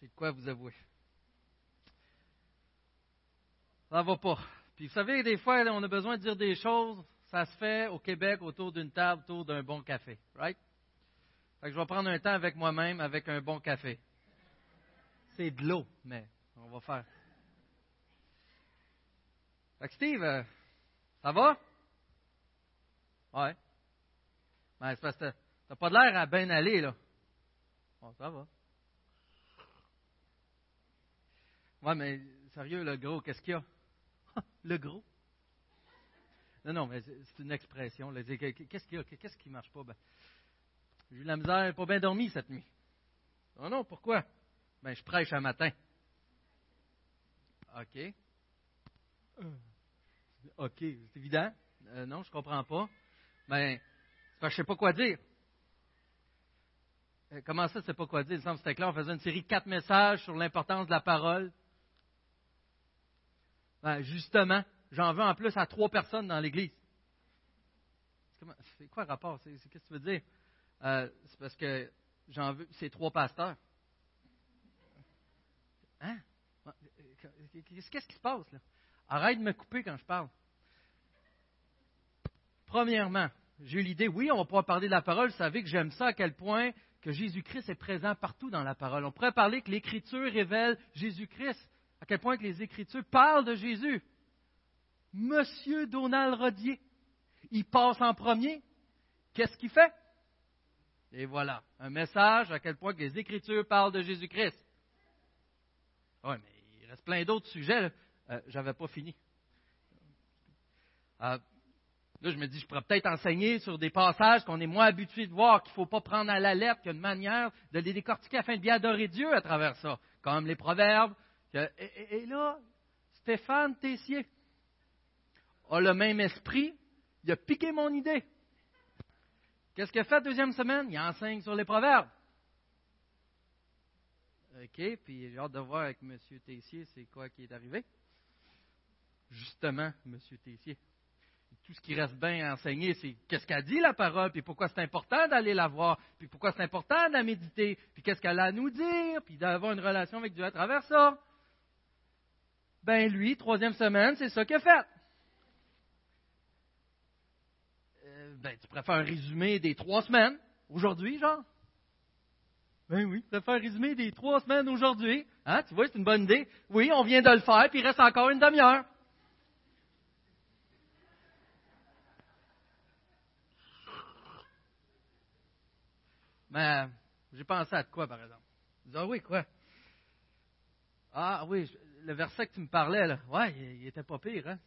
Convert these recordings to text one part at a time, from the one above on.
j'ai de quoi vous avouer. Ça va pas. Puis vous savez, des fois, on a besoin de dire des choses. Ça se fait au Québec autour d'une table, autour d'un bon café. Right? Fait que je vais prendre un temps avec moi-même avec un bon café. C'est de l'eau, mais on va faire. Fait que Steve, euh, ça va? Ouais. Ben, c'est parce que t'as pas l'air à bien aller, là. Bon, ça va. Ouais, mais sérieux, le gros, qu'est-ce qu'il y a? le gros? Non, non, mais c'est une expression. Qu'est-ce qu'il y a? Qu'est-ce qui ne marche pas? Ben, j'ai eu la misère, pas bien dormi cette nuit. Non, non, pourquoi? Ben, je prêche un matin. OK. Euh, OK, c'est évident? Euh, non, je ne comprends pas. Ben, c'est je ne sais pas quoi dire. Euh, comment ça, sais pas quoi dire? Il semble que c'était clair. On faisait une série de quatre messages sur l'importance de la parole. Ben, justement, j'en veux en plus à trois personnes dans l'Église. C'est quoi le rapport? Qu'est-ce que tu veux dire? Euh, c'est parce que j'en veux, c'est trois pasteurs. Hein? Qu'est-ce qui se passe là? Arrête de me couper quand je parle. Premièrement, j'ai eu l'idée, oui, on va pouvoir parler de la parole. Vous savez que j'aime ça à quel point que Jésus-Christ est présent partout dans la parole. On pourrait parler que l'Écriture révèle Jésus-Christ, à quel point que les Écritures parlent de Jésus. Monsieur Donald Rodier, il passe en premier. Qu'est-ce qu'il fait? Et voilà, un message à quel point que les Écritures parlent de Jésus-Christ. Oui, mais il reste plein d'autres sujets. Euh, je n'avais pas fini. Euh, là, je me dis, je pourrais peut-être enseigner sur des passages qu'on est moins habitué de voir, qu'il ne faut pas prendre à la lettre, qu'il y a une manière de les décortiquer afin de bien adorer Dieu à travers ça, comme les proverbes. Et, là, Stéphane Tessier a le même esprit, il a piqué mon idée. Qu'est-ce qu'il a fait deuxième semaine? Il enseigne sur les proverbes. OK, puis j'ai hâte de voir avec M. Tessier c'est quoi qui est arrivé. Justement, M. Tessier. Tout ce qui reste bien à enseigner, c'est qu'est-ce qu'a dit la parole, puis pourquoi c'est important d'aller la voir, puis pourquoi c'est important de la méditer, puis qu'est-ce qu'elle a à nous dire, puis d'avoir une relation avec Dieu à travers ça. Ben lui, troisième semaine, c'est ça qu'il a fait. ben, tu pourrais faire un résumé des trois semaines, aujourd'hui, genre? Ben oui, tu faire un résumé des trois semaines aujourd'hui. Hein, tu vois, c'est une bonne idée. Oui, on vient de le faire, puis il reste encore une demi-heure. Mais j'ai pensé à quoi, par exemple? Ah oui, quoi? Ah oui, le verset que tu me parlais, là, ouais, il, il était pas pire, hein?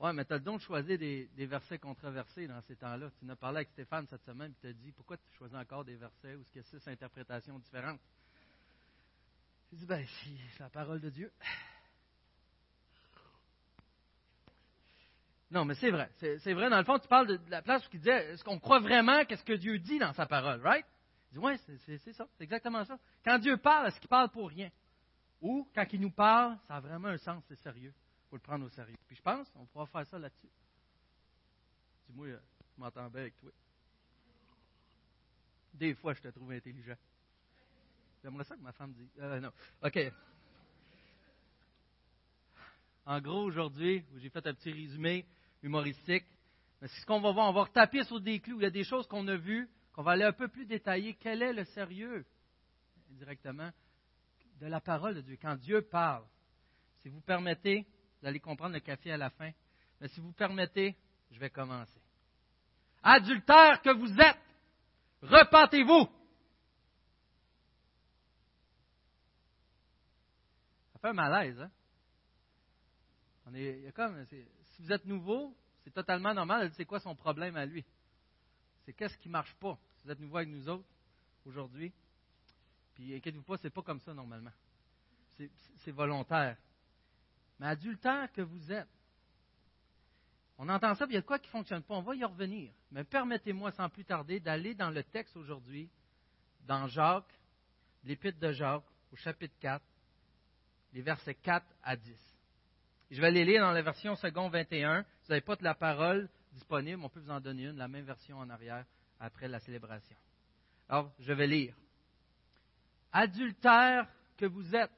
Oui, mais tu as le don de choisir des, versets controversés dans ces temps-là. Tu en as parlé avec Stéphane cette semaine, et tu as dit pourquoi tu choisis encore des versets où il y a six interprétations différentes? J'ai dit, ben, c'est la parole de Dieu. Non, mais c'est vrai. C'est vrai, dans le fond, tu parles de, la place où il disait est-ce qu'on croit vraiment qu'est-ce que Dieu dit dans sa parole, right? Il dit, oui, c'est ça, c'est exactement ça. Quand Dieu parle, est-ce qu'il parle pour rien? Ou, quand il nous parle, ça a vraiment un sens, c'est sérieux faut le prendre au sérieux. Puis je pense qu'on pourra faire ça là-dessus. Dis-moi, euh, je m'entends bien avec toi. Des fois, je te trouve intelligent. J'aimerais ça que ma femme dise. Euh, non. OK. En gros, aujourd'hui, j'ai fait un petit résumé humoristique. Mais c'est ce qu'on va voir. On va retaper sur des clous. Il y a des choses qu'on a vues, qu'on va aller un peu plus détailler. Quel est le sérieux, directement, de la parole de Dieu? Quand Dieu parle, si vous permettez, vous allez comprendre le café à la fin. Mais si vous permettez, je vais commencer. Adultère que vous êtes, repentez-vous. Ça fait un malaise, hein? On est, comme, si vous êtes nouveau, c'est totalement normal. C'est quoi son problème à lui? C'est qu'est-ce qui ne marche pas? Si vous êtes nouveau avec nous autres aujourd'hui, puis inquiétez-vous pas, c'est pas comme ça normalement. C'est volontaire mais adultère que vous êtes. On entend ça, puis il y a de quoi qui ne fonctionne pas. On va y revenir. Mais permettez-moi, sans plus tarder, d'aller dans le texte aujourd'hui, dans Jacques, l'épître de Jacques, au chapitre 4, les versets 4 à 10. je vais les lire dans la version second 21. Vous n'avez pas de la parole disponible, on peut vous en donner une, la même version en arrière, après la célébration. Alors, je vais lire. Adultère que vous êtes.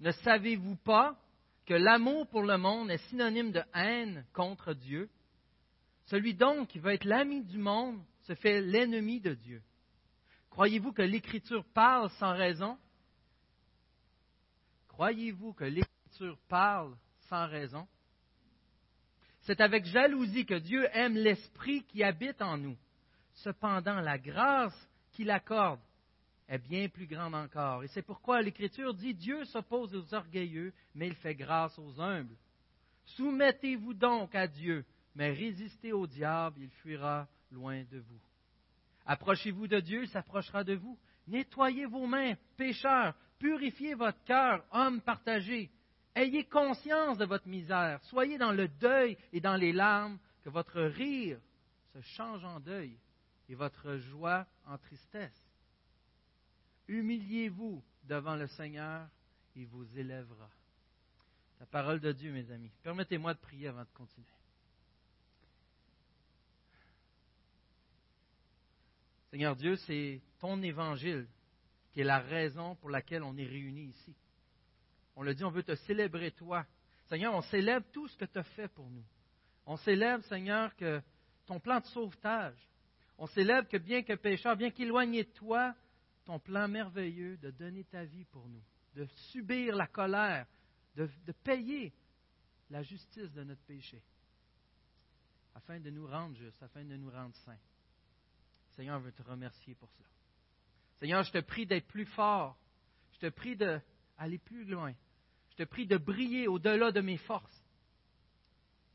Ne savez-vous pas que l'amour pour le monde est synonyme de haine contre Dieu? Celui donc qui veut être l'ami du monde se fait l'ennemi de Dieu. Croyez-vous que l'Écriture parle sans raison? Croyez-vous que l'Écriture parle sans raison? C'est avec jalousie que Dieu aime l'Esprit qui habite en nous. Cependant, la grâce qu'il accorde est bien plus grande encore. Et c'est pourquoi l'Écriture dit Dieu s'oppose aux orgueilleux, mais il fait grâce aux humbles. Soumettez-vous donc à Dieu, mais résistez au diable, il fuira loin de vous. Approchez-vous de Dieu, il s'approchera de vous. Nettoyez vos mains, pécheurs, purifiez votre cœur, hommes partagés. Ayez conscience de votre misère, soyez dans le deuil et dans les larmes, que votre rire se change en deuil et votre joie en tristesse. Humiliez-vous devant le Seigneur, il vous élèvera. La parole de Dieu, mes amis. Permettez-moi de prier avant de continuer. Seigneur Dieu, c'est ton évangile qui est la raison pour laquelle on est réunis ici. On le dit, on veut te célébrer toi. Seigneur, on célèbre tout ce que tu as fait pour nous. On célèbre, Seigneur, que ton plan de sauvetage. On célèbre que bien que pécheur, bien qu'éloigné de toi, ton plan merveilleux de donner ta vie pour nous, de subir la colère, de, payer la justice de notre péché, afin de nous rendre justes, afin de nous rendre saints. Seigneur, je veux te remercier pour cela. Seigneur, je te prie d'être plus fort. Je te prie d'aller plus loin. Je te prie de briller au-delà de mes forces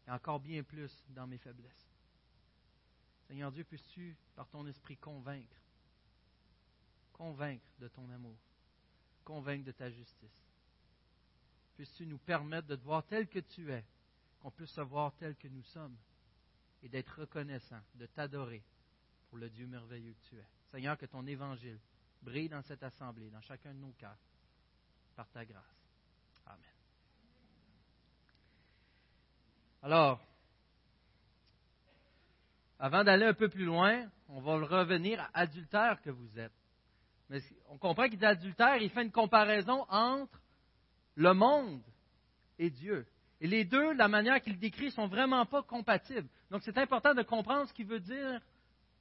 et encore bien plus dans mes faiblesses. Seigneur Dieu, puisses-tu, par ton esprit, convaincre, convaincre de ton amour, convaincre de ta justice. Puisses-tu nous permettre de te voir tel que tu es, qu'on puisse se voir tel que nous sommes, et d'être reconnaissant, de t'adorer, pour le Dieu merveilleux que tu es. Seigneur, que ton évangile brille dans cette assemblée, dans chacun de nos cœurs, par ta grâce. Amen. Alors, avant d'aller un peu plus loin, on va revenir à adultère que vous êtes. On comprend qu'il dit adultère, il fait une comparaison entre le monde et Dieu. Et les deux, la manière qu'il décrit, sont vraiment pas compatibles. Donc c'est important de comprendre ce qu'il veut dire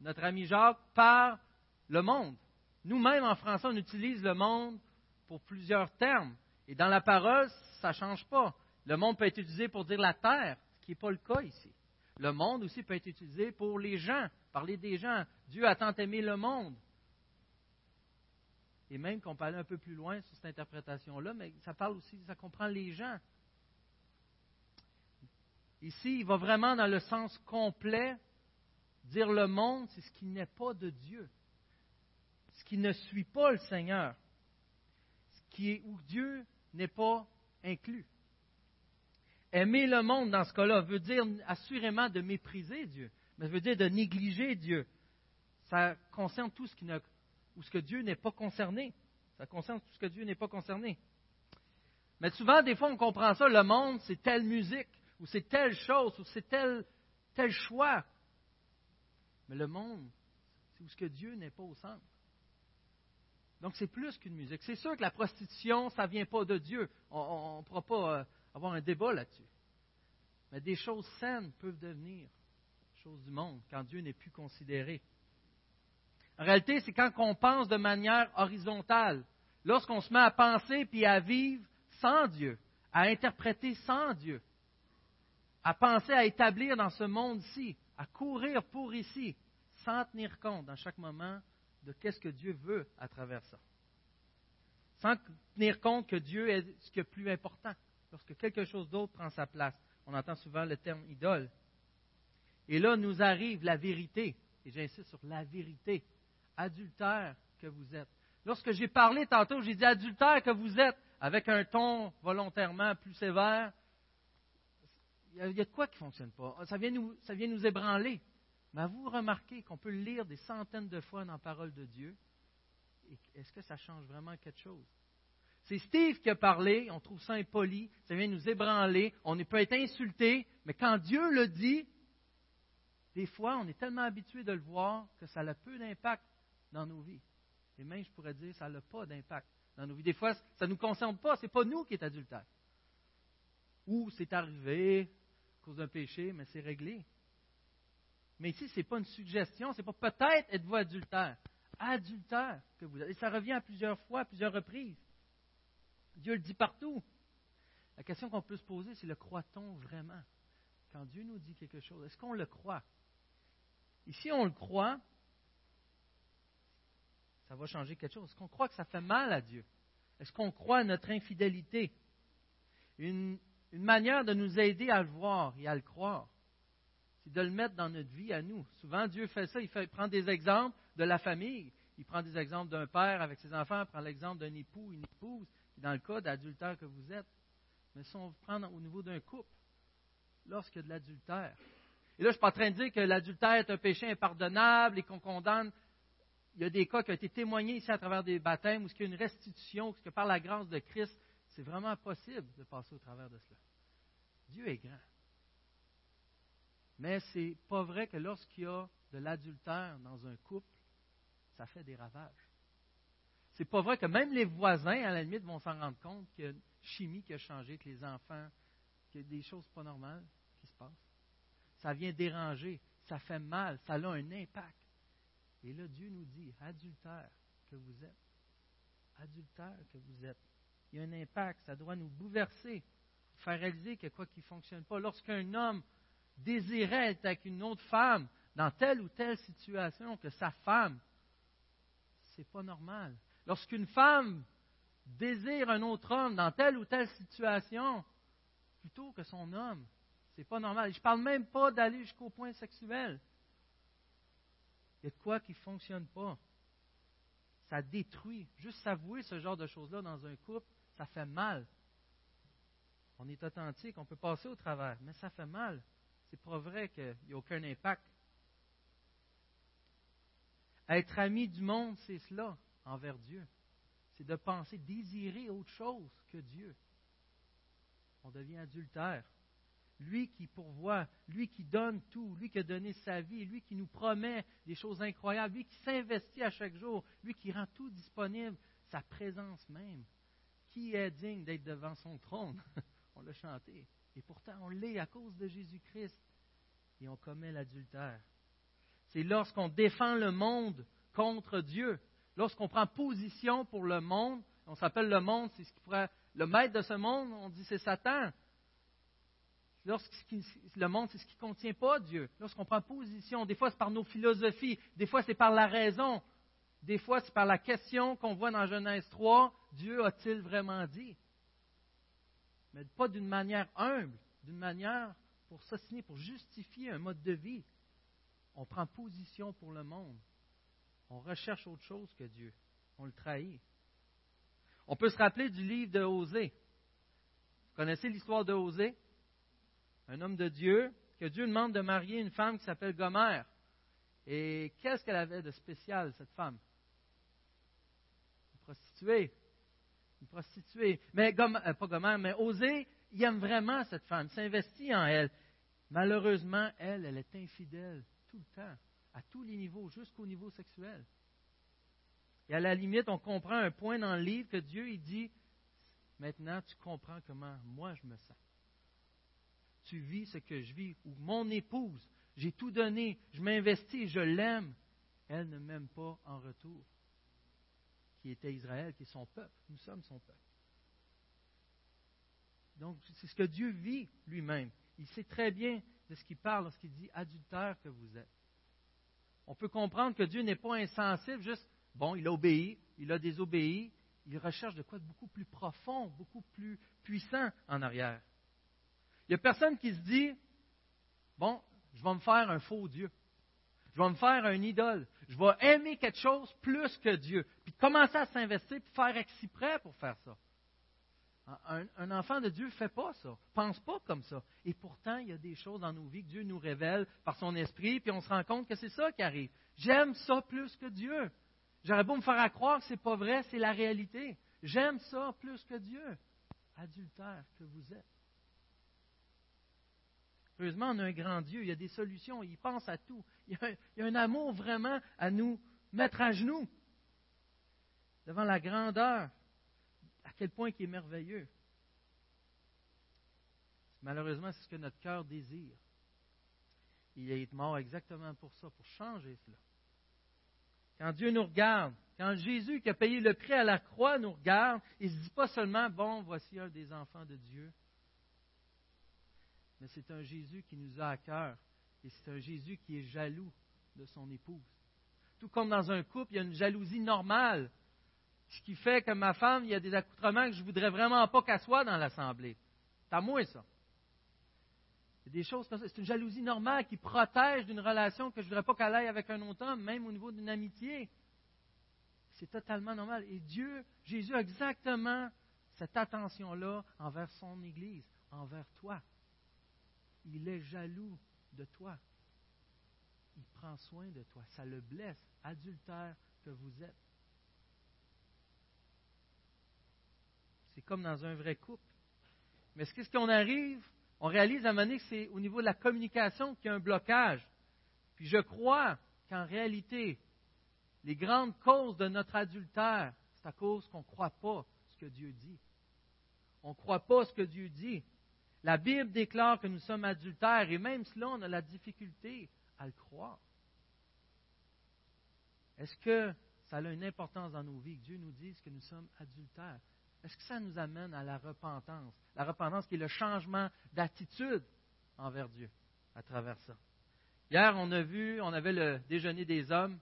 notre ami Jacques, par le monde. Nous-mêmes, en français, on utilise le monde pour plusieurs termes. Et dans la parole, ça ne change pas. Le monde peut être utilisé pour dire la terre, ce qui n'est pas le cas ici. Le monde aussi peut être utilisé pour les gens, parler des gens. Dieu a tant aimé le monde. Et même qu'on peut aller un peu plus loin sur cette interprétation-là, mais ça parle aussi, ça comprend les gens. Ici, il va vraiment dans le sens complet Dire le monde, c'est ce qui n'est pas de Dieu, ce qui ne suit pas le Seigneur, ce qui est où Dieu n'est pas inclus. Aimer le monde dans ce cas-là veut dire assurément de mépriser Dieu, mais veut dire de négliger Dieu. Ça concerne tout ce qui ne, ou ce que Dieu n'est pas concerné. Ça concerne tout ce que Dieu n'est pas concerné. Mais souvent, des fois, on comprend ça, le monde, c'est telle musique, ou c'est telle chose, ou c'est tel, tel choix. Mais le monde, c'est où ce que Dieu n'est pas au centre. Donc c'est plus qu'une musique. C'est sûr que la prostitution, ça ne vient pas de Dieu. On ne pourra pas euh, avoir un débat là-dessus. Mais des choses saines peuvent devenir choses du monde quand Dieu n'est plus considéré. En réalité, c'est quand on pense de manière horizontale. Lorsqu'on se met à penser puis à vivre sans Dieu, à interpréter sans Dieu, à penser à établir dans ce monde-ci, à courir pour ici, sans tenir compte dans chaque moment de qu'est-ce que Dieu veut à travers ça. Sans tenir compte que Dieu est ce qui est plus important. Lorsque quelque chose d'autre prend sa place, on entend souvent le terme idole. Et là nous arrive la vérité, et j'insiste sur la vérité, adultère que vous êtes. Lorsque j'ai parlé tantôt, j'ai dit adultère que vous êtes, avec un ton volontairement plus sévère, il y, a, de quoi qui ne fonctionne pas. Ça vient, nous, ça vient nous ébranler. Mais vous remarquez qu'on peut le lire des centaines de fois dans la parole de Dieu. Est-ce que ça change vraiment quelque chose? C'est Steve qui a parlé, on trouve ça impoli, ça vient nous ébranler, on peut être insulté, mais quand Dieu le dit, des fois, on est tellement habitué de le voir que ça a peu d'impact dans nos vies. Et même, je pourrais dire, ça n'a pas d'impact dans nos vies. Des fois, ça ne nous concerne pas, ce n'est pas nous qui est adultère. Ou c'est arrivé à cause d'un péché, mais c'est réglé. Mais ici, ce n'est pas une suggestion, ce n'est pas peut-être êtes-vous adultère. Adultère que vous êtes. Et ça revient à plusieurs fois, à plusieurs reprises. Dieu le dit partout. La question qu'on peut se poser, c'est le croit-on vraiment? Quand Dieu nous dit quelque chose, est-ce qu'on le croit? Ici, on le croit, ça va changer quelque chose. Est-ce qu'on croit que ça fait mal à Dieu? Est-ce qu'on croit à notre infidélité? Une, manière de nous aider à le voir et à le croire, c'est de le mettre dans notre vie à nous. Souvent, Dieu fait ça, il, prend des exemples de la famille. Il prend des exemples d'un père avec ses enfants, il prend l'exemple d'un époux, une épouse, dans le cas d'adultère que vous êtes. Mais si on prend au niveau d'un couple, lorsqu'il y a de l'adultère, et là, je ne suis pas en train de dire que l'adultère est un péché impardonnable et qu'on condamne. Il y a des cas qui ont été témoignés ici à travers des baptêmes où il y a une restitution, où que par la grâce de Christ, c'est vraiment possible de passer au travers de cela. Dieu est grand. Mais ce n'est pas vrai que lorsqu'il y a de l'adultère dans un couple, ça fait des ravages. C'est pas vrai que même les voisins, à la limite, vont s'en rendre compte qu'il y a une chimie qui a changé, que les enfants, qu'il y a des choses pas normales qui se passent. Ça vient déranger, ça fait mal, ça a un impact. Et là, Dieu nous dit, adultère que vous êtes, adultère que vous êtes, il y a un impact, ça doit nous bouleverser, faire réaliser a quoi qui ne fonctionne pas. Lorsqu'un homme désirait être avec une autre femme dans telle ou telle situation, que sa femme, c'est pas normal. Lorsqu'une femme désire un autre homme dans telle ou telle situation, plutôt que son homme, c'est pas normal. je ne parle même pas d'aller jusqu'au point sexuel. Il y a de quoi qui ne fonctionne pas. Ça détruit. Juste s'avouer ce genre de choses-là dans un couple, ça fait mal. On est authentique, on peut passer au travers, mais ça fait mal. C'est pas vrai qu'il n'y a aucun impact. Être ami du monde, c'est cela envers Dieu. C'est de penser, désirer autre chose que Dieu. On devient adultère. Lui qui pourvoit, lui qui donne tout, lui qui a donné sa vie, lui qui nous promet des choses incroyables, lui qui s'investit à chaque jour, lui qui rend tout disponible, sa présence même. Qui est digne d'être devant son trône? On l'a chanté. Et pourtant, on l'est à cause de Jésus-Christ. Et on commet l'adultère. C'est lorsqu'on défend le monde contre Dieu, lorsqu'on prend position pour le monde, on s'appelle le monde, c'est ce qui pourrait, le maître de ce monde, on dit c'est Satan. Lorsque le monde, c'est ce qui ne contient pas Dieu. Lorsqu'on prend position, des fois c'est par nos philosophies, des fois c'est par la raison, des fois c'est par la question qu'on voit dans Genèse 3, Dieu a-t-il vraiment dit? Mais pas d'une manière humble, d'une manière pour s'assiner, pour justifier un mode de vie. On prend position pour le monde. On recherche autre chose que Dieu. On le trahit. On peut se rappeler du livre de Osée. Vous connaissez l'histoire de Osée? Un homme de Dieu, que Dieu demande de marier une femme qui s'appelle Gomère. Et qu'est-ce qu'elle avait de spécial, cette femme? Une prostituée. Une prostituée. Mais euh, pas Gomère, mais Osée, il aime vraiment cette femme, s'investit en elle. Malheureusement, elle, elle est infidèle tout le temps à tous les niveaux, jusqu'au niveau sexuel. Et à la limite, on comprend un point dans le livre que Dieu il dit, maintenant tu comprends comment moi je me sens. Tu vis ce que je vis, ou mon épouse, j'ai tout donné, je m'investis, je l'aime. Elle ne m'aime pas en retour. Qui était Israël, qui est son peuple. Nous sommes son peuple. Donc, c'est ce que Dieu vit lui-même. Il sait très bien de ce qu'il parle lorsqu'il dit adultère que vous êtes on peut comprendre que Dieu n'est pas insensible, juste, bon, il a obéi, il a désobéi, il recherche de quoi de beaucoup plus profond, beaucoup plus puissant en arrière. N'y a personne qui se dit, bon, je vais me faire un faux Dieu. Je vais me faire un idole. Je vais aimer quelque chose plus que Dieu. Puis commencer à s'investir, puis faire exprès pour faire ça. Un, enfant de Dieu ne fait pas ça, pense pas comme ça. Et pourtant, il y a des choses dans nos vies que Dieu nous révèle par son esprit, puis on se rend compte que c'est ça qui arrive. J'aime ça plus que Dieu. J'aurais beau me faire croire que ce n'est pas vrai, c'est la réalité. J'aime ça plus que Dieu. Adultère que vous êtes. Heureusement, on a un grand Dieu, il y a des solutions, il pense à tout. Il y a il y a un amour vraiment à nous mettre à genoux devant la grandeur quel point il est merveilleux. Malheureusement, c'est ce que notre cœur désire. Il est mort exactement pour ça, pour changer cela. Quand Dieu nous regarde, quand Jésus qui a payé le prix à la croix nous regarde, il ne se dit pas seulement, bon, voici un des enfants de Dieu, mais c'est un Jésus qui nous a à cœur et c'est un Jésus qui est jaloux de son épouse. Tout comme dans un couple, il y a une jalousie normale, ce qui fait que ma femme, il y a des accoutrements que je ne voudrais vraiment pas qu'elle soit dans l'assemblée. C'est à moi ça. Des choses. C'est une jalousie normale qui protège d'une relation que je ne voudrais pas qu'elle aille avec un autre homme, même au niveau d'une amitié. C'est totalement normal. Et Dieu, Jésus a exactement cette attention-là envers son Église, envers toi. Il est jaloux de toi. Il prend soin de toi. Ça le blesse, adultère que vous êtes. C'est comme dans un vrai couple. Mais ce qu'est-ce qu'on arrive? On réalise à un moment donné que c'est au niveau de la communication qu'il y a un blocage. Puis je crois qu'en réalité, les grandes causes de notre adultère, c'est à cause qu'on ne croit pas ce que Dieu dit. On ne croit pas ce que Dieu dit. La Bible déclare que nous sommes adultères et même cela, on a la difficulté à le croire. Est-ce que ça a une importance dans nos vies que Dieu nous dise que nous sommes adultères? Est-ce que ça nous amène à la repentance? La repentance qui est le changement d'attitude envers Dieu à travers ça. Hier, on a vu, on avait le déjeuner des hommes.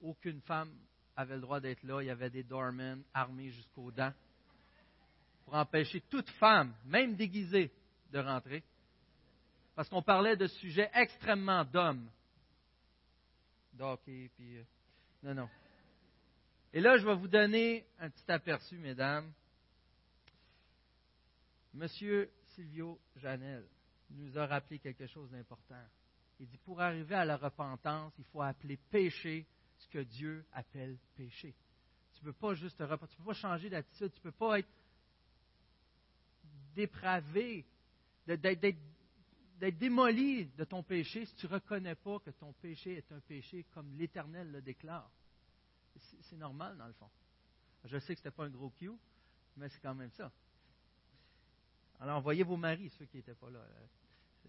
Aucune femme avait le droit d'être là. Il y avait des doormen armés jusqu'aux dents empêcher toute femme, même déguisée, de rentrer. Parce qu'on parlait de sujets extrêmement d'hommes. D'hockey, puis. Euh, non, non. Et là, je vais vous donner un petit aperçu, mesdames. Monsieur Silvio Janel nous a rappelé quelque chose d'important. Il dit, pour arriver à la repentance, il faut appeler péché ce que Dieu appelle péché. Tu ne peux pas juste te tu ne peux pas changer d'attitude, tu ne peux pas être dépravé, d'être démoli de ton péché si tu ne reconnais pas que ton péché est un péché comme l'Éternel le déclare. C'est normal, dans le fond. Je sais que ce n'était pas un gros cue, mais c'est quand même ça. Alors, envoyez vos maris, ceux qui n'étaient pas là.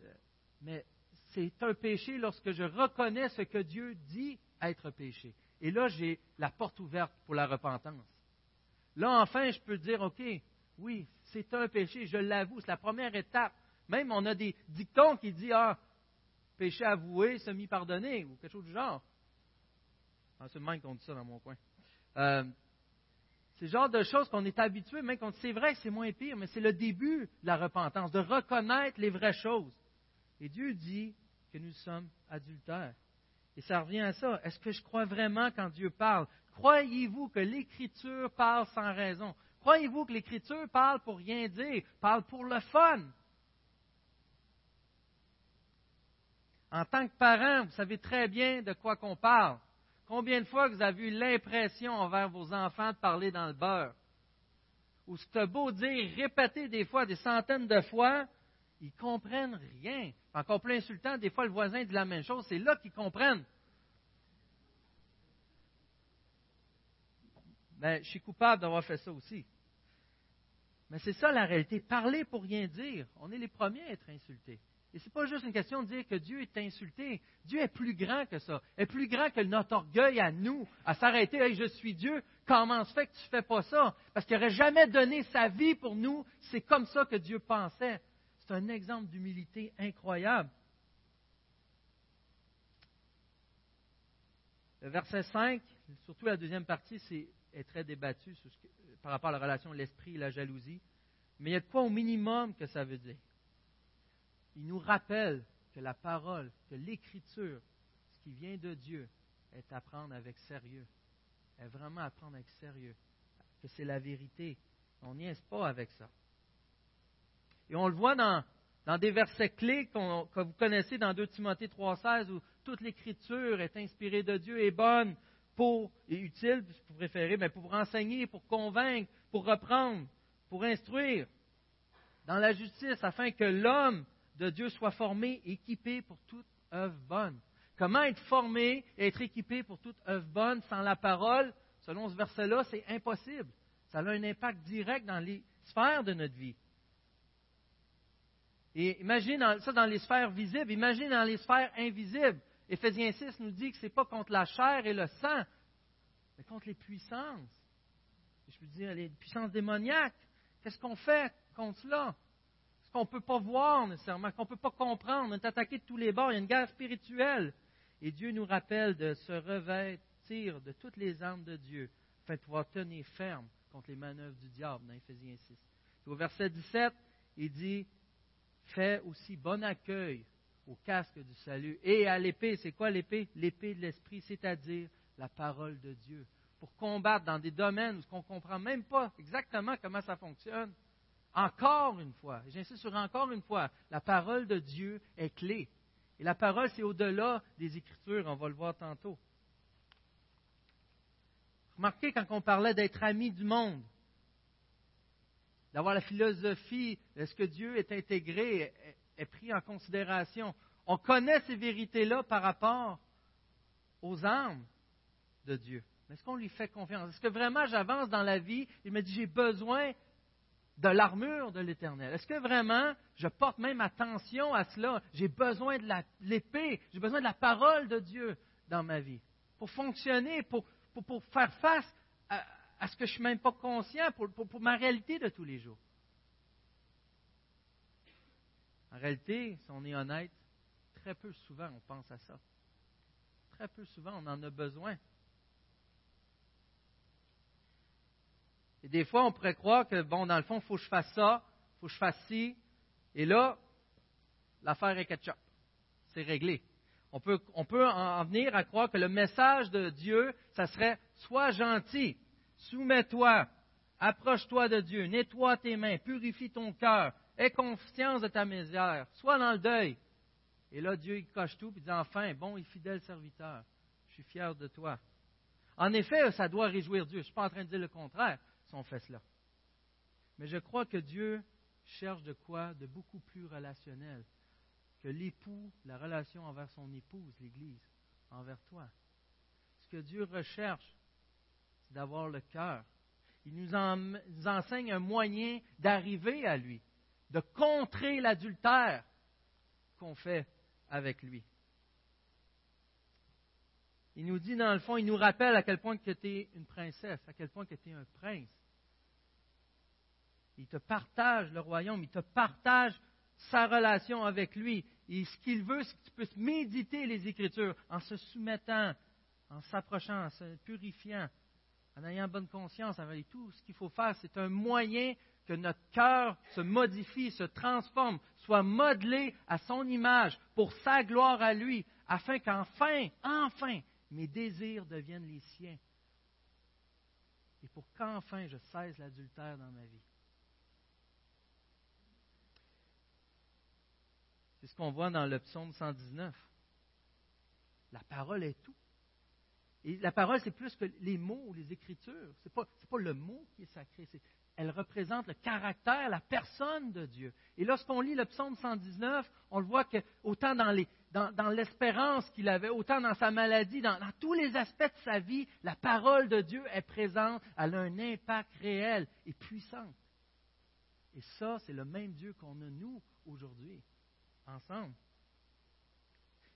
Euh, mais c'est un péché lorsque je reconnais ce que Dieu dit être péché. Et là, j'ai la porte ouverte pour la repentance. Là, enfin, je peux dire, OK, oui, c'est un péché, je l'avoue, c'est la première étape. Même, on a des dictons qui disent, ah, péché avoué, semi-pardonné, ou quelque chose du genre. Ah, c'est même qu'on dit ça dans mon coin. Euh, c'est le genre de choses qu'on est habitué, même quand c'est vrai c'est moins pire, mais c'est le début de la repentance, de reconnaître les vraies choses. Et Dieu dit que nous sommes adultères. Et ça revient à ça. Est-ce que je crois vraiment quand Dieu parle? Croyez-vous que l'Écriture parle sans raison? Croyez-vous que l'Écriture parle pour rien dire, parle pour le fun? En tant que parent, vous savez très bien de quoi qu'on parle. Combien de fois vous avez eu l'impression envers vos enfants de parler dans le beurre? Ou c'est beau dire, répéter des fois, des centaines de fois, ils comprennent rien. Encore plus insultant, des fois le voisin dit la même chose, c'est là qu'ils comprennent. Mais ben, je suis coupable d'avoir fait ça aussi. Mais c'est ça la réalité. Parler pour rien dire. On est les premiers à être insultés. Et ce n'est pas juste une question de dire que Dieu est insulté. Dieu est plus grand que ça. Est plus grand que notre orgueil à nous, à s'arrêter, je suis Dieu. Comment se fait que tu ne fais pas ça? Parce qu'il n'aurait jamais donné sa vie pour nous. C'est comme ça que Dieu pensait. C'est un exemple d'humilité incroyable. Le verset 5, surtout la deuxième partie, c'est, est très débattu par rapport à la relation de l'esprit et la jalousie. Mais il y a de quoi au minimum que ça veut dire il nous rappelle que la parole, que l'écriture, ce qui vient de Dieu, est à prendre avec sérieux. Est vraiment à prendre avec sérieux. Que c'est la vérité. On n'y est pas avec ça. Et on le voit dans, dans des versets clés que vous connaissez dans 2 Timothée 3,16 où toute l'écriture est inspirée de Dieu et bonne pour, et utile, si vous préférez, mais pour enseigner, pour convaincre, pour reprendre, pour instruire dans la justice, afin que l'homme de Dieu soit formé, équipé pour toute œuvre bonne. Comment être formé et être équipé pour toute œuvre bonne sans la parole, selon ce verset-là, c'est impossible. Ça a un impact direct dans les sphères de notre vie. Et imagine ça dans les sphères visibles, imagine dans les sphères invisibles. Éphésiens 6 nous dit que ce n'est pas contre la chair et le sang, mais contre les puissances. Je peux dire les puissances démoniaques. Qu'est-ce qu'on fait contre cela? Ce qu'on ne peut pas voir nécessairement, qu'on ne peut pas comprendre. On est attaqué de tous les bords. Il y a une guerre spirituelle. Et Dieu nous rappelle de se revêtir de toutes les armes de Dieu afin de pouvoir tenir ferme contre les manœuvres du diable dans Éphésiens 6. au verset 17, il dit Fais aussi bon accueil au casque du salut et à l'épée. C'est quoi l'épée? L'épée de l'esprit, c'est-à-dire la parole de Dieu. Pour combattre dans des domaines où on ne comprend même pas exactement comment ça fonctionne. Encore une fois, j'insiste sur encore une fois, la parole de Dieu est clé. Et la parole, c'est au-delà des Écritures, on va le voir tantôt. Remarquez quand on parlait d'être ami du monde, d'avoir la philosophie, est-ce que Dieu est intégré, est, pris en considération. On connaît ces vérités-là par rapport aux âmes de Dieu. Est-ce qu'on lui fait confiance? Est-ce que vraiment j'avance dans la vie? Il me dit, j'ai besoin de l'armure de l'Éternel. Est-ce que vraiment je porte même attention à cela? J'ai besoin de l'épée, j'ai besoin de la parole de Dieu dans ma vie pour fonctionner, pour, faire face à, ce que je ne suis même pas conscient, pour ma réalité de tous les jours. En réalité, si on est honnête, très peu souvent on pense à ça. Très peu souvent on en a besoin. Et des fois, on pourrait croire que, bon, dans le fond, il faut que je fasse ça, il faut que je fasse ci, et là, l'affaire est ketchup. C'est réglé. On peut, on peut en venir à croire que le message de Dieu, ça serait sois gentil, soumets-toi, approche-toi de Dieu, nettoie tes mains, purifie ton cœur, aie confiance de ta misère, sois dans le deuil. Et là, Dieu, il coche tout, puis dit enfin, bon et fidèle serviteur, je suis fier de toi. En effet, ça doit réjouir Dieu. Je ne suis pas en train de dire le contraire si on fait cela. Mais je crois que Dieu cherche de quoi de beaucoup plus relationnel que l'époux, la relation envers son épouse, l'Église, envers toi. Ce que Dieu recherche, c'est d'avoir le cœur. Il nous, enseigne un moyen d'arriver à lui, de contrer l'adultère qu'on fait avec lui. Il nous dit, dans le fond, il nous rappelle à quel point que tu es une princesse, à quel point que tu es un prince. Il te partage le royaume, il te partage sa relation avec lui. Et ce qu'il veut, c'est que tu puisses méditer les Écritures en se soumettant, en s'approchant, en se purifiant, en ayant bonne conscience avec tout ce qu'il faut faire. C'est un moyen que notre cœur se modifie, se transforme, soit modelé à son image pour sa gloire à lui, afin qu'enfin, enfin, mes désirs deviennent les siens. Et pour qu'enfin je cesse l'adultère dans ma vie. C'est ce qu'on voit dans le psaume 119. La parole est tout. Et la parole, c'est plus que les mots les écritures. Ce n'est pas, pas, le mot qui est sacré. elle représente le caractère, la personne de Dieu. Et lorsqu'on lit le psaume 119, on le voit que autant dans, les, dans, l'espérance qu'il avait, autant dans sa maladie, dans, dans, tous les aspects de sa vie, la parole de Dieu est présente, elle a un impact réel et puissant. Et ça, c'est le même Dieu qu'on a nous aujourd'hui ensemble.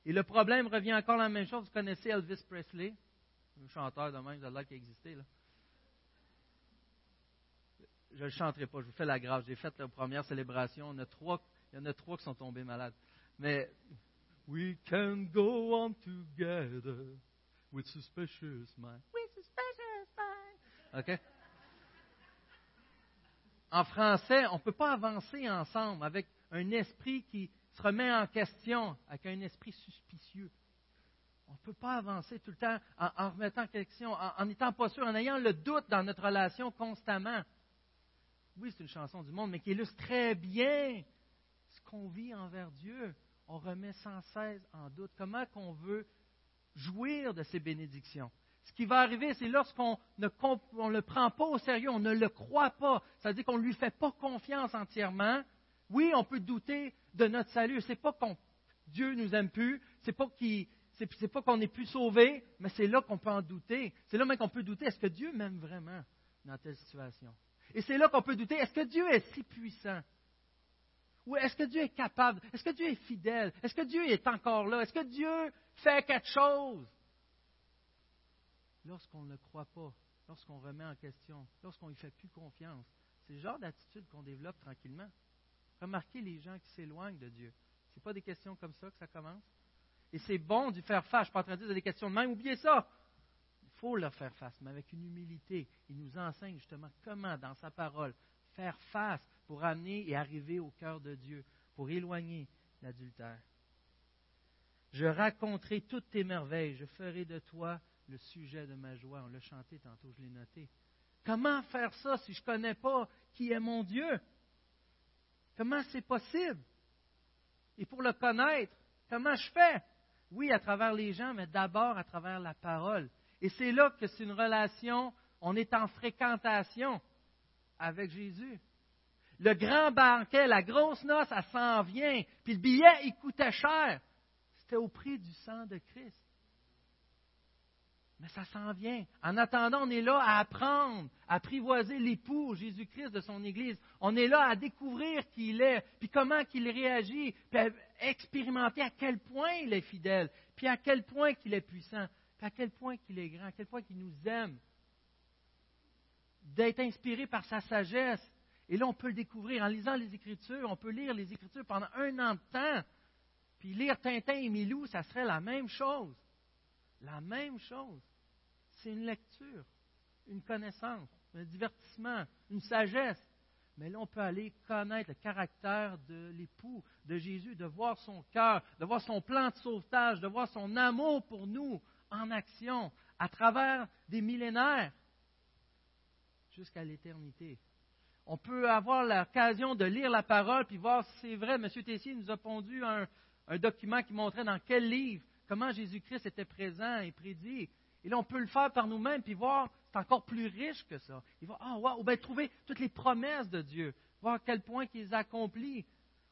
Et le problème revient encore à la même chose. Vous connaissez Elvis Presley, un chanteur de même, de qui existait. Là. Je ne le chanterai pas, je vous fais la grâce. J'ai fait la première célébration. Il y, en a trois, il y en a trois qui sont tombés malades. Mais We can go on together with suspicious mind. With suspicious mind. OK? En français, on ne peut pas avancer ensemble avec un esprit qui se remet en question avec un esprit suspicieux. On ne peut pas avancer tout le temps en, remettant en question, en n'étant pas sûr, en ayant le doute dans notre relation constamment. Oui, c'est une chanson du monde, mais qui illustre très bien ce qu'on vit envers Dieu. On remet sans cesse en doute comment qu'on veut jouir de ces bénédictions. Ce qui va arriver, c'est lorsqu'on ne le prend pas au sérieux, on ne le croit pas, c'est-à-dire qu'on ne lui fait pas confiance entièrement, oui, on peut douter de notre salut. C'est pas qu'on Dieu nous aime plus, c'est pas pas qu'on n'est plus sauvé, mais c'est là qu'on peut en douter. C'est là même qu'on peut douter. Est-ce que Dieu m'aime vraiment dans telle situation? Et c'est là qu'on peut douter, est-ce que Dieu est si puissant? Ou est-ce que Dieu est capable? Est-ce que Dieu est fidèle? Est-ce que Dieu est encore là? Est-ce que Dieu fait quelque chose? Lorsqu'on ne le croit pas, lorsqu'on remet en question, lorsqu'on ne lui fait plus confiance, c'est le genre d'attitude qu'on développe tranquillement. Remarquez les gens qui s'éloignent de Dieu. Ce n'est pas des questions comme ça que ça commence. Et c'est bon d'y faire face. Je ne suis pas en train de dire des questions de même. Oubliez ça. Il faut leur faire face, mais avec une humilité. Il nous enseigne justement comment, dans sa parole, faire face pour amener et arriver au cœur de Dieu, pour éloigner l'adultère. Je raconterai toutes tes merveilles. Je ferai de toi le sujet de ma joie. On l'a chanté tantôt, je l'ai noté. Comment faire ça si je ne connais pas qui est mon Dieu? Comment c'est possible? Et pour le connaître, comment je fais? Oui, à travers les gens, mais d'abord à travers la parole. Et c'est là que c'est une relation, on est en fréquentation avec Jésus. Le grand banquet, la grosse noce, elle s'en vient. Puis le billet, il coûtait cher. C'était au prix du sang de Christ. Mais ça s'en vient. En attendant, on est là à apprendre, à apprivoiser l'époux Jésus-Christ de son Église. On est là à découvrir qui il est, puis comment qu'il réagit, puis expérimenter à quel point il est fidèle, puis à quel point qu'il est puissant, puis à quel point qu'il est grand, à quel point qu'il nous aime. D'être inspiré par sa sagesse. Et là, on peut le découvrir en lisant les Écritures. On peut lire les Écritures pendant un an de temps. Puis lire Tintin et Milou, ça serait la même chose. La même chose. C'est une lecture, une connaissance, un divertissement, une sagesse. Mais là, on peut aller connaître le caractère de l'époux de Jésus, de voir son cœur, de voir son plan de sauvetage, de voir son amour pour nous en action à travers des millénaires jusqu'à l'éternité. On peut avoir l'occasion de lire la parole puis voir si c'est vrai. M. Tessier nous a pondu un, document qui montrait dans quel livre comment Jésus-Christ était présent et prédit. Et là, on peut le faire par nous-mêmes, puis voir, encore plus riche que ça. Il va, ah, wow, ou bien trouver toutes les promesses de Dieu, voir à quel point il les accomplit,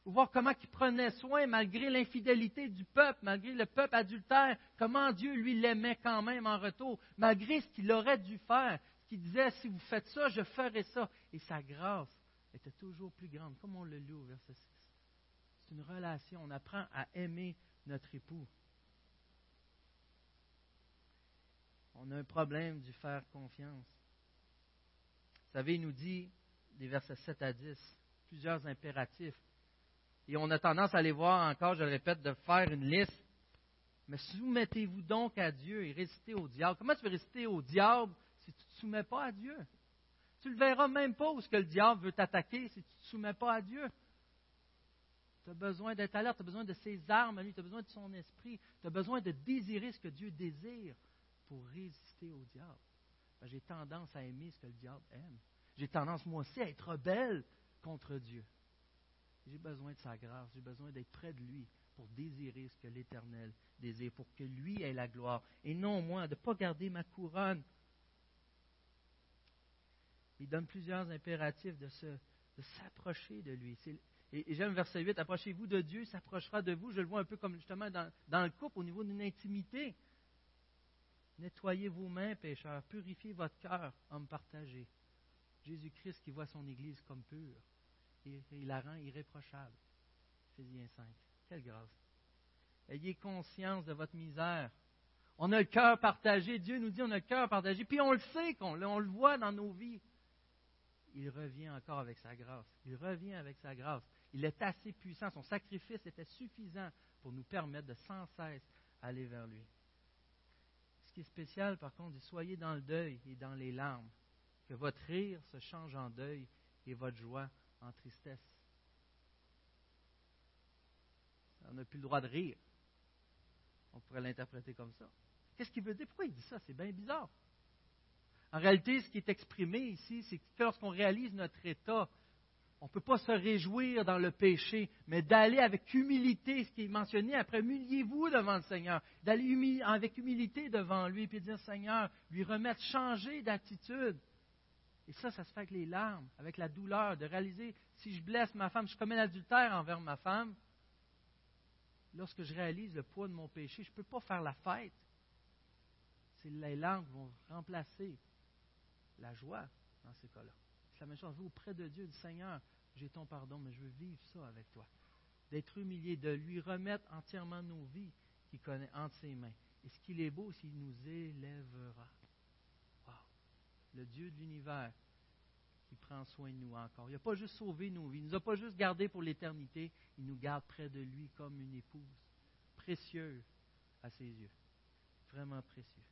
ou voir comment il prenait soin, malgré l'infidélité du peuple, malgré le peuple adultère, comment Dieu, lui, l'aimait quand même en retour, malgré ce qu'il aurait dû faire, ce qu'il disait, si vous faites ça, je ferai ça. Et sa grâce était toujours plus grande, comme on le lit au verset 6. C'est une relation, on apprend à aimer notre époux. On a un problème du faire confiance. Vous savez, il nous dit, des versets 7 à 10, plusieurs impératifs. Et on a tendance à les voir encore, je le répète, de faire une liste. Mais soumettez-vous donc à Dieu et résistez au diable. Comment tu veux résister au diable si tu ne te soumets pas à Dieu? Tu ne le verras même pas où ce que le diable veut t'attaquer si tu ne te soumets pas à Dieu. Tu as besoin d'être alerte, tu as besoin de ses armes à lui, tu as besoin de son esprit, tu as besoin de désirer ce que Dieu désire pour résister au diable. Ben, j'ai tendance à aimer ce que le diable aime. J'ai tendance, moi aussi, à être rebelle contre Dieu. J'ai besoin de sa grâce, j'ai besoin d'être près de lui pour désirer ce que l'Éternel désire, pour que lui ait la gloire, et non moi, de ne pas garder ma couronne. Il donne plusieurs impératifs de, s'approcher de lui. Et, j'aime verset 8, approchez-vous de Dieu, s'approchera de vous. Je le vois un peu comme justement dans le couple, au niveau d'une intimité. Nettoyez vos mains, pécheurs, purifiez votre cœur, homme partagé. Jésus-Christ qui voit son Église comme pure, il la rend irréprochable. Éphésiens 5. Quelle grâce. Ayez conscience de votre misère. On a le cœur partagé. Dieu nous dit on a le cœur partagé. Puis on le sait, qu'on, on le voit dans nos vies. Il revient encore avec sa grâce. Il revient avec sa grâce. Il est assez puissant. Son sacrifice était suffisant pour nous permettre de sans cesse aller vers lui qui est spécial, par contre, c'est soyez dans le deuil et dans les larmes, que votre rire se change en deuil et votre joie en tristesse. On n'a plus le droit de rire. On pourrait l'interpréter comme ça. Qu'est-ce qu'il veut dire? Pourquoi il dit ça? C'est bien bizarre. En réalité, ce qui est exprimé ici, c'est que lorsqu'on réalise notre état, on ne peut pas se réjouir dans le péché, mais d'aller avec humilité, ce qui est mentionné après, humiliez-vous devant le Seigneur, d'aller avec humilité devant lui, puis dire Seigneur, lui remettre, changer d'attitude. Et ça, ça se fait avec les larmes, avec la douleur, de réaliser, si je blesse ma femme, je commets l'adultère envers ma femme, lorsque je réalise le poids de mon péché, je ne peux pas faire la fête. C'est les larmes qui vont remplacer la joie dans ces cas-là. C'est la même chose. Auprès de Dieu, du Seigneur, j'ai ton pardon, mais je veux vivre ça avec toi. D'être humilié, de lui remettre entièrement nos vies qu'il connaît entre ses mains. Et ce qu'il est beau, c'est qu'il nous élèvera. Wow. Le Dieu de l'univers qui prend soin de nous encore. Il n'a pas juste sauvé nos vies, il ne nous a pas juste gardés pour l'éternité, il nous garde près de lui comme une épouse, précieuse à ses yeux. Vraiment précieux.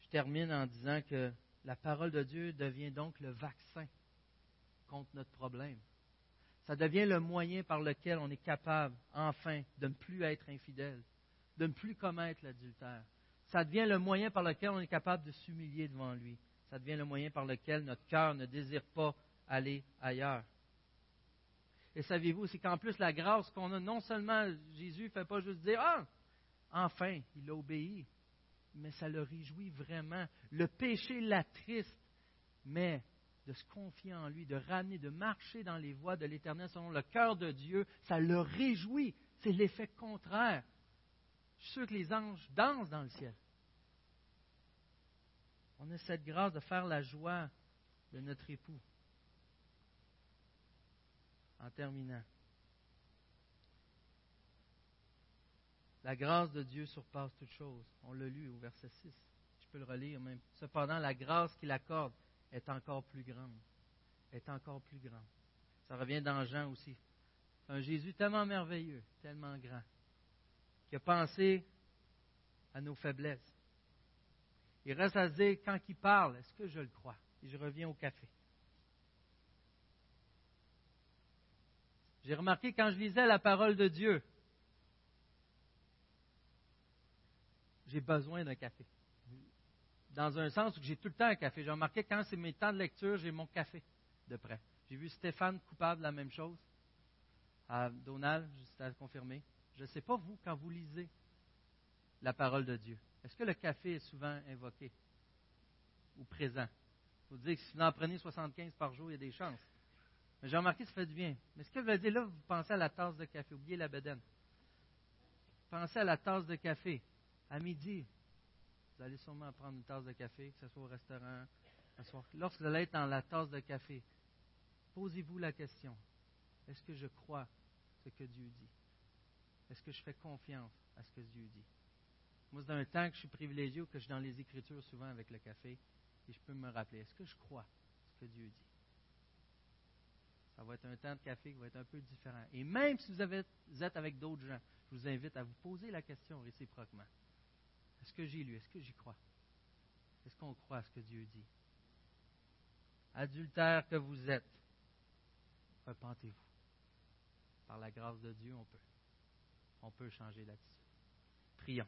Je termine en disant que la parole de Dieu devient donc le vaccin contre notre problème. Ça devient le moyen par lequel on est capable, enfin, de ne plus être infidèle, de ne plus commettre l'adultère. Ça devient le moyen par lequel on est capable de s'humilier devant lui. Ça devient le moyen par lequel notre cœur ne désire pas aller ailleurs. Et savez-vous, c'est qu'en plus, la grâce qu'on a, non seulement Jésus ne fait pas juste dire Ah, enfin, il a obéi, mais ça le réjouit vraiment. Le péché l'attriste, mais de se confier en lui, de ramener, de marcher dans les voies de l'Éternel selon le cœur de Dieu, ça le réjouit. C'est l'effet contraire. Je suis sûr que les anges dansent dans le ciel. On a cette grâce de faire la joie de notre époux. En terminant. La grâce de Dieu surpasse toute chose. On l'a lu au verset 6. Je peux le relire même. Cependant, la grâce qu'il accorde est encore plus grande. Est encore plus grande. Ça revient dans Jean aussi. Un Jésus tellement merveilleux, tellement grand, qui a pensé à nos faiblesses. Il reste à se dire, quand il parle, est-ce que je le crois? Et je reviens au café. J'ai remarqué quand je lisais la parole de Dieu, j'ai besoin d'un café. Dans un sens où j'ai tout le temps un café. J'ai remarqué quand c'est mes temps de lecture, j'ai mon café de près. J'ai vu Stéphane coupable de la même chose. À Donald, juste à confirmer. Je ne sais pas vous, quand vous lisez la parole de Dieu, est-ce que le café est souvent invoqué ou présent? Vous dites que si vous en prenez 75 par jour, il y a des chances. Mais j'ai remarqué que ça fait du bien. Mais ce que veut dire là, vous pensez à la tasse de café. Oubliez la bedaine. Pensez à la tasse de café. À midi, vous allez sûrement prendre une tasse de café, que ce soit au restaurant, Lorsque vous allez être dans la tasse de café, posez-vous la question est-ce que je crois ce que Dieu dit? Est-ce que je fais confiance à ce que Dieu dit? Moi, c'est un temps que je suis privilégié ou que je suis dans les Écritures souvent avec le café et je peux me rappeler est-ce que je crois ce que Dieu dit? Ça va être un temps de café qui va être un peu différent. Et même si vous êtes avec d'autres gens, je vous invite à vous poser la question réciproquement. Est-ce que j'ai lu? Est-ce que j'y crois? Est-ce qu'on croit à ce que Dieu dit? Adultère que vous êtes, repentez-vous. Par la grâce de Dieu, on peut. On peut changer d'attitude. Prions.